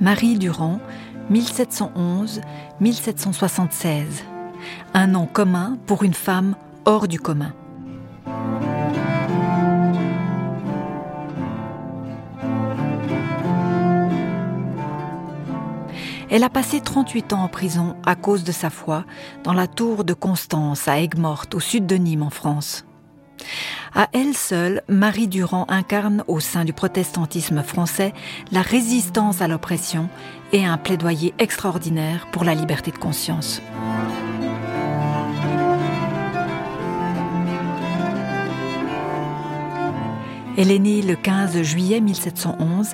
Marie Durand, 1711-1776. Un nom commun pour une femme hors du commun. Elle a passé 38 ans en prison à cause de sa foi dans la tour de Constance à Aigues-Mortes, au sud de Nîmes en France. À elle seule, Marie Durand incarne au sein du protestantisme français la résistance à l'oppression et un plaidoyer extraordinaire pour la liberté de conscience. Elle est née le 15 juillet 1711,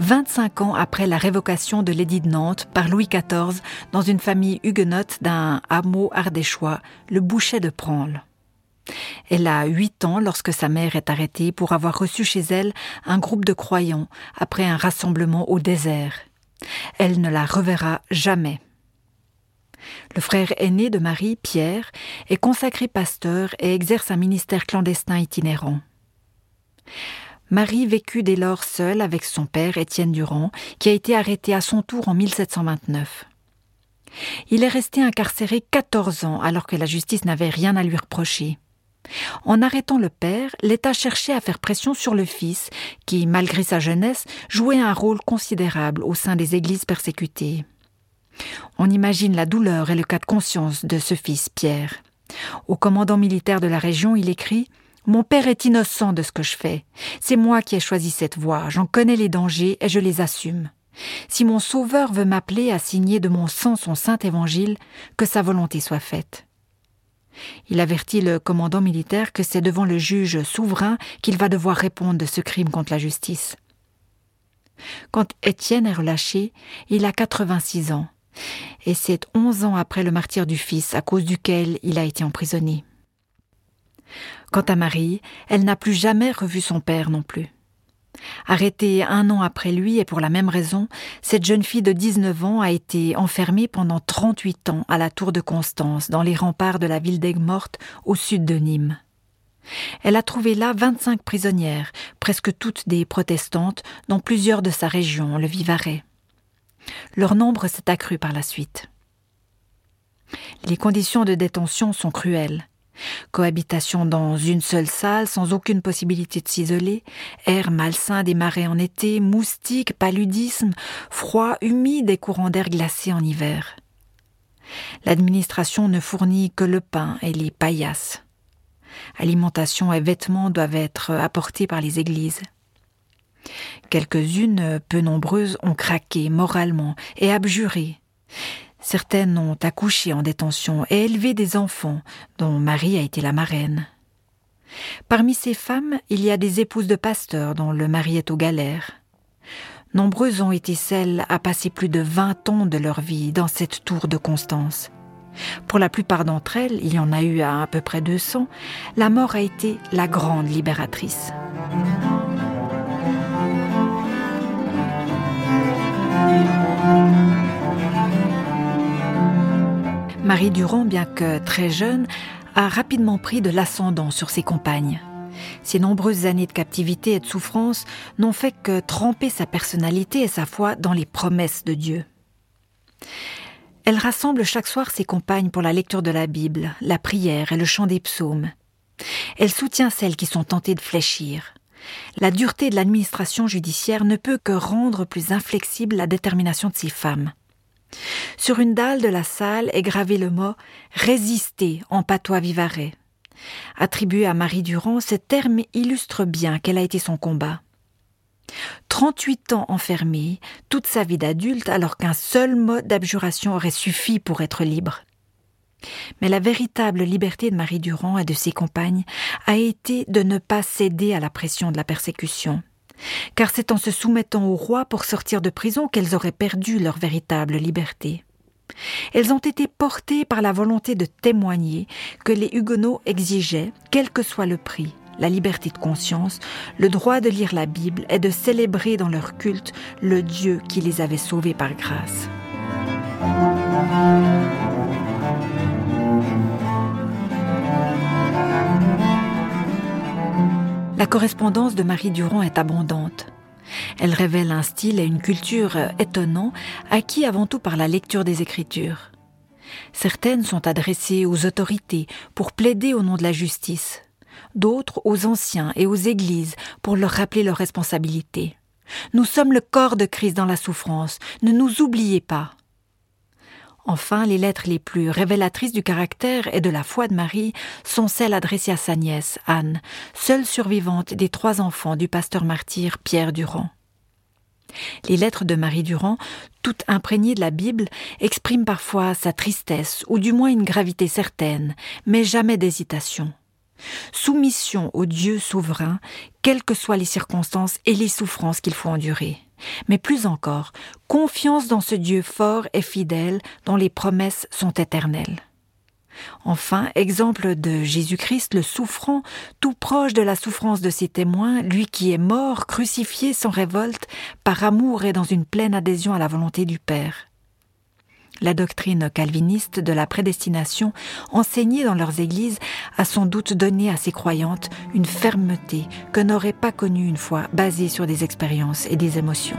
25 ans après la révocation de l'édit de Nantes par Louis XIV dans une famille huguenote d'un hameau ardéchois, le Bouchet de Pranle. Elle a huit ans lorsque sa mère est arrêtée pour avoir reçu chez elle un groupe de croyants après un rassemblement au désert. Elle ne la reverra jamais. Le frère aîné de Marie, Pierre, est consacré pasteur et exerce un ministère clandestin itinérant. Marie vécut dès lors seule avec son père Étienne Durand, qui a été arrêté à son tour en 1729. Il est resté incarcéré 14 ans alors que la justice n'avait rien à lui reprocher. En arrêtant le père, l'État cherchait à faire pression sur le fils, qui, malgré sa jeunesse, jouait un rôle considérable au sein des églises persécutées. On imagine la douleur et le cas de conscience de ce fils, Pierre. Au commandant militaire de la région, il écrit Mon père est innocent de ce que je fais. C'est moi qui ai choisi cette voie, j'en connais les dangers et je les assume. Si mon Sauveur veut m'appeler à signer de mon sang son saint évangile, que sa volonté soit faite. Il avertit le commandant militaire que c'est devant le juge souverain qu'il va devoir répondre de ce crime contre la justice. Quand Étienne est relâché, il a 86 ans, et c'est 11 ans après le martyr du fils à cause duquel il a été emprisonné. Quant à Marie, elle n'a plus jamais revu son père non plus. Arrêtée un an après lui et pour la même raison, cette jeune fille de 19 ans a été enfermée pendant 38 ans à la tour de Constance, dans les remparts de la ville d'Aigues-Mortes, au sud de Nîmes. Elle a trouvé là 25 prisonnières, presque toutes des protestantes, dont plusieurs de sa région, le Vivarais. Leur nombre s'est accru par la suite. Les conditions de détention sont cruelles. Cohabitation dans une seule salle sans aucune possibilité de s'isoler, air malsain des marais en été, moustiques, paludisme, froid humide et courants d'air glacés en hiver. L'administration ne fournit que le pain et les paillasses. Alimentation et vêtements doivent être apportés par les églises. Quelques-unes, peu nombreuses, ont craqué moralement et abjuré. Certaines ont accouché en détention et élevé des enfants, dont Marie a été la marraine. Parmi ces femmes, il y a des épouses de pasteurs dont le mari est aux galères. Nombreuses ont été celles à passer plus de vingt ans de leur vie dans cette tour de Constance. Pour la plupart d'entre elles, il y en a eu à à peu près 200, la mort a été la grande libératrice. Marie Durand, bien que très jeune, a rapidement pris de l'ascendant sur ses compagnes. Ses nombreuses années de captivité et de souffrance n'ont fait que tremper sa personnalité et sa foi dans les promesses de Dieu. Elle rassemble chaque soir ses compagnes pour la lecture de la Bible, la prière et le chant des psaumes. Elle soutient celles qui sont tentées de fléchir. La dureté de l'administration judiciaire ne peut que rendre plus inflexible la détermination de ces femmes. Sur une dalle de la salle est gravé le mot résister en patois vivarais. Attribué à Marie Durand, ce terme illustre bien quel a été son combat. 38 ans enfermée, toute sa vie d'adulte, alors qu'un seul mot d'abjuration aurait suffi pour être libre. Mais la véritable liberté de Marie Durand et de ses compagnes a été de ne pas céder à la pression de la persécution car c'est en se soumettant au roi pour sortir de prison qu'elles auraient perdu leur véritable liberté. Elles ont été portées par la volonté de témoigner que les Huguenots exigeaient, quel que soit le prix, la liberté de conscience, le droit de lire la Bible et de célébrer dans leur culte le Dieu qui les avait sauvés par grâce. La correspondance de Marie Durand est abondante. Elle révèle un style et une culture étonnants, acquis avant tout par la lecture des Écritures. Certaines sont adressées aux autorités pour plaider au nom de la justice, d'autres aux anciens et aux églises pour leur rappeler leurs responsabilités. Nous sommes le corps de Christ dans la souffrance, ne nous oubliez pas. Enfin, les lettres les plus révélatrices du caractère et de la foi de Marie sont celles adressées à sa nièce, Anne, seule survivante des trois enfants du pasteur martyr Pierre Durand. Les lettres de Marie Durand, toutes imprégnées de la Bible, expriment parfois sa tristesse, ou du moins une gravité certaine, mais jamais d'hésitation. Soumission au Dieu souverain, quelles que soient les circonstances et les souffrances qu'il faut endurer. Mais plus encore, confiance dans ce Dieu fort et fidèle dont les promesses sont éternelles. Enfin, exemple de Jésus-Christ le souffrant, tout proche de la souffrance de ses témoins, lui qui est mort, crucifié sans révolte, par amour et dans une pleine adhésion à la volonté du Père. La doctrine calviniste de la prédestination, enseignée dans leurs églises, a sans doute donné à ses croyantes une fermeté que n'aurait pas connue une fois basée sur des expériences et des émotions.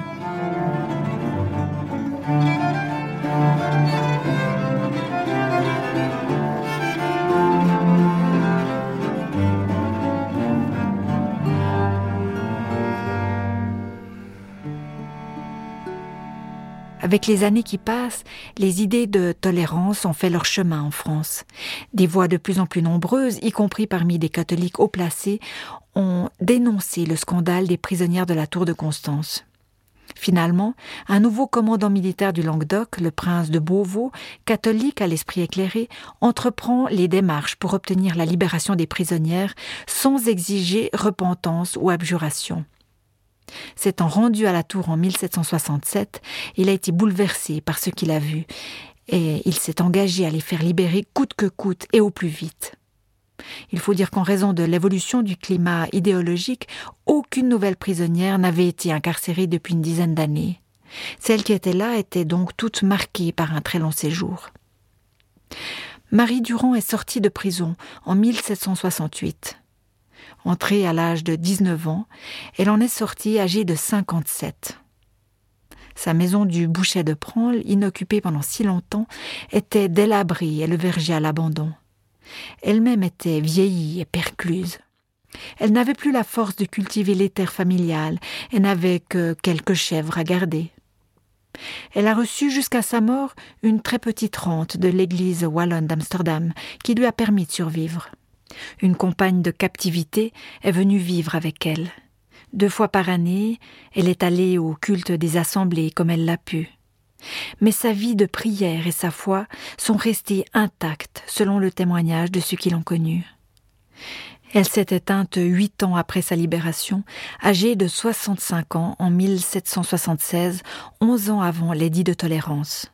Avec les années qui passent, les idées de tolérance ont fait leur chemin en France. Des voix de plus en plus nombreuses, y compris parmi des catholiques haut placés, ont dénoncé le scandale des prisonnières de la Tour de Constance. Finalement, un nouveau commandant militaire du Languedoc, le prince de Beauvau, catholique à l'esprit éclairé, entreprend les démarches pour obtenir la libération des prisonnières sans exiger repentance ou abjuration. S'étant rendu à la tour en 1767, il a été bouleversé par ce qu'il a vu, et il s'est engagé à les faire libérer coûte que coûte et au plus vite. Il faut dire qu'en raison de l'évolution du climat idéologique, aucune nouvelle prisonnière n'avait été incarcérée depuis une dizaine d'années. Celles qui étaient là étaient donc toutes marquées par un très long séjour. Marie Durand est sortie de prison en 1768. Entrée à l'âge de 19 ans, elle en est sortie âgée de 57. Sa maison du Bouchet de Pranle, inoccupée pendant si longtemps, était délabrée et le verger à l'abandon. Elle-même était vieillie et percluse. Elle n'avait plus la force de cultiver les terres familiales et n'avait que quelques chèvres à garder. Elle a reçu jusqu'à sa mort une très petite rente de l'église wallonne d'Amsterdam qui lui a permis de survivre. Une compagne de captivité est venue vivre avec elle. Deux fois par année, elle est allée au culte des assemblées comme elle l'a pu. Mais sa vie de prière et sa foi sont restées intactes selon le témoignage de ceux qui l'ont connue. Elle s'est éteinte huit ans après sa libération, âgée de 65 ans en 1776, onze ans avant l'édit de tolérance.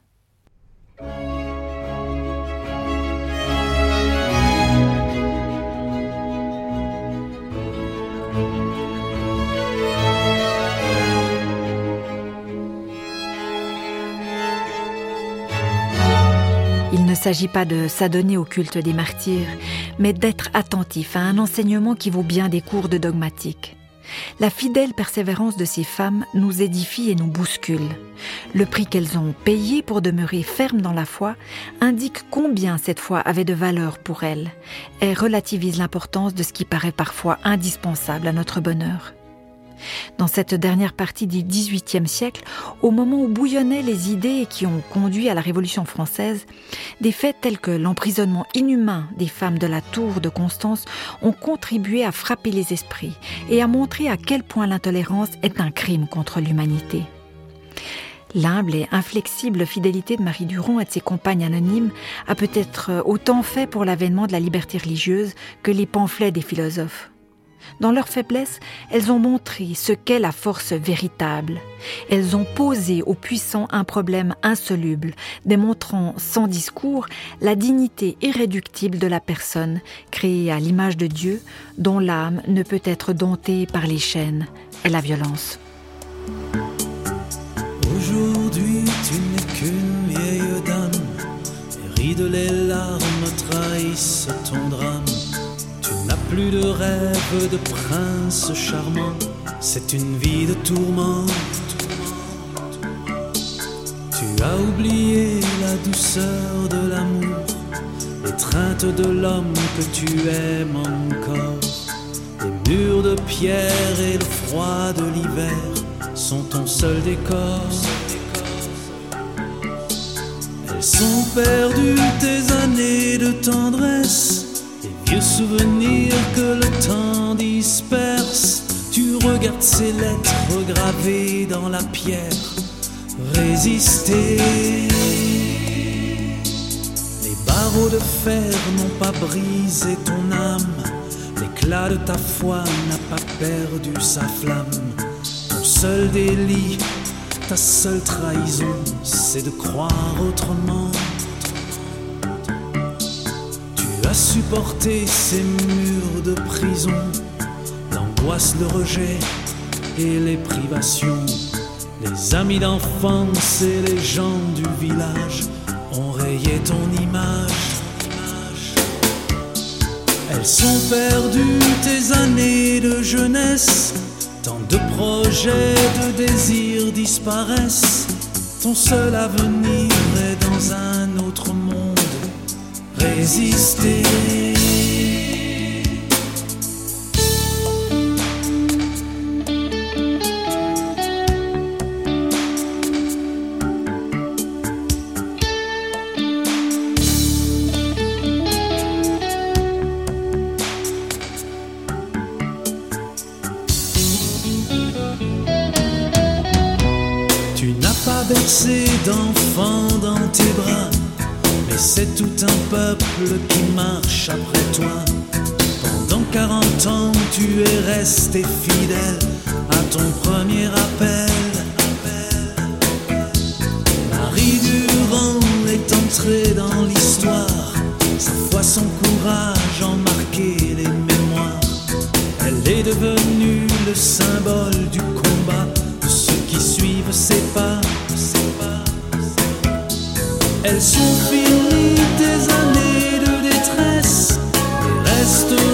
Il ne s'agit pas de s'adonner au culte des martyrs, mais d'être attentif à un enseignement qui vaut bien des cours de dogmatique. La fidèle persévérance de ces femmes nous édifie et nous bouscule. Le prix qu'elles ont payé pour demeurer fermes dans la foi indique combien cette foi avait de valeur pour elles et relativise l'importance de ce qui paraît parfois indispensable à notre bonheur. Dans cette dernière partie du XVIIIe siècle, au moment où bouillonnaient les idées qui ont conduit à la Révolution française, des faits tels que l'emprisonnement inhumain des femmes de la Tour de Constance ont contribué à frapper les esprits et à montrer à quel point l'intolérance est un crime contre l'humanité. L'humble et inflexible fidélité de Marie Durand et de ses compagnes anonymes a peut-être autant fait pour l'avènement de la liberté religieuse que les pamphlets des philosophes. Dans leur faiblesse, elles ont montré ce qu'est la force véritable. Elles ont posé aux puissants un problème insoluble, démontrant sans discours la dignité irréductible de la personne, créée à l'image de Dieu, dont l'âme ne peut être domptée par les chaînes et la violence. Aujourd'hui, les larmes trahissent ton drame plus de rêve de prince charmant c'est une vie de tourmente. Tu as oublié la douceur de l'amour, l'étreinte de l'homme que tu aimes encore. Les murs de pierre et le froid de l'hiver sont ton seul décor. Elles sont perdues tes années de tendresse, vieux souvenirs que le temps disperse. Tu regardes ces lettres gravées dans la pierre résister. Les barreaux de fer n'ont pas brisé ton âme, l'éclat de ta foi n'a pas perdu sa flamme. Ton seul délit, ta seule trahison, c'est de croire autrement. Tu as supporté ces murs de prison, l'angoisse, le rejet et les privations. Les amis d'enfance et les gens du village ont rayé ton image. Elles sont perdues tes années de jeunesse. Tant de projets, de désirs disparaissent. Ton seul avenir est dans un autre monde. Résister. Tu n'as pas bercé d'enfant dans tes bras, c'est tout un peuple qui marche après toi. Pendant 40 ans, tu es resté fidèle à ton premier appel. Marie Durand est entrée dans l'histoire, sa foi, son courage ont marqué les mémoires. Elle est devenue le symbole du combat de ceux qui suivent ses pas. Sont finies just to